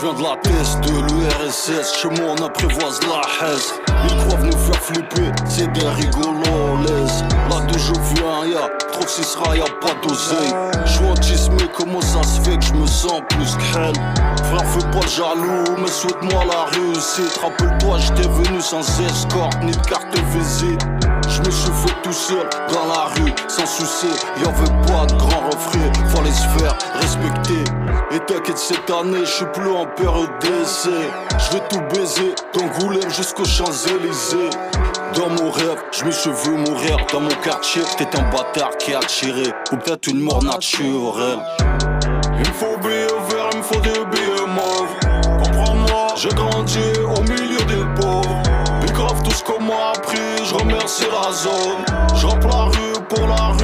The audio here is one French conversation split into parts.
viens de la test de l'URSS, chez moi on apprivoise la haise. Ils croient nous faire flipper, c'est des rigolos, laisse. Là d'où je viens, y'a trop de sera, y'a pas d'oseille. J'suis mais comment ça se fait que je me sens plus qu'elle? Frère, fais pas jaloux, mais souhaite-moi la réussite. Rappelle-toi, j'étais venu sans escorte ni de carte visite. Je me suis tout seul dans la rue, sans souci. Y'avait pas de grand refrain, faire respecter. Et t'inquiète, cette année, je suis plus en période d'essai. Je vais tout baiser, d'Angoulême jusqu'aux Champs-Élysées. Dans mon rêve, je me suis vu mourir dans mon quartier. T'es un bâtard qui a tiré, ou peut-être une mort naturelle. Il me faut billets verts, il me faut des billets mauves. Comprends-moi, j'ai grandi au milieu des pauvres. Puis grave tout ce qu'on m'a appris, je remercie la zone. Je la rue pour la rue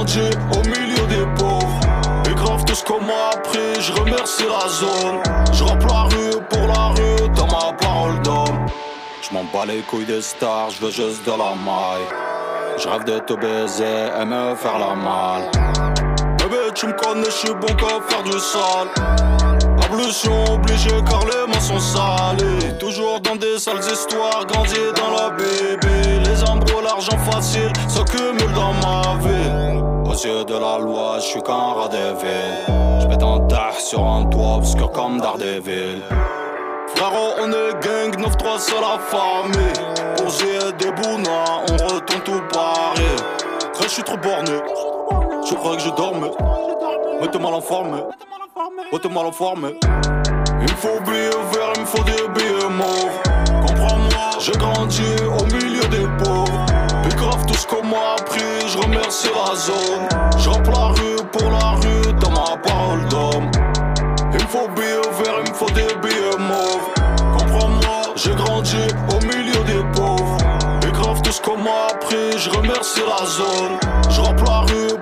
Au milieu des pauvres. Et grave tout ce qu'on m'a appris, je remercie la zone. Je la rue pour la rue dans ma parole d'homme. Je m'en bats les couilles des stars, je veux juste de la maille. Je rêve de te baiser et me faire la malle. Bébé, tu me connais, je suis bon qu'à faire du sale. Ablution obligée car les mains sont salées. Toujours dans des sales histoires, grandi dans la bébé. Les embrouilles, l'argent facile s'accumulent dans ma vie. De la loi, je suis qu'un rat des villes. J'mets un terre sur un toit obscur comme Daredevil. Frérot, on est gang, 9-3 c'est la famille. Pour des bounas, on retourne tout Paris. Frère, je suis trop borné. Je crois que je dormais. Mettez-moi l'informé. Mettez-moi l'informé. Il me faut oublier vert, il me faut des billets mauves. Comprends-moi, j'ai grandi au milieu des pauvres. Je remercie la zone. La rue pour la rue dans ma parole d'homme. Il me faut billets vert, il me faut des billets mauves. Comprends-moi, j'ai grandi au milieu des pauvres. Et grave tout ce qu'on m'a appris, je remercie la zone. Je la rue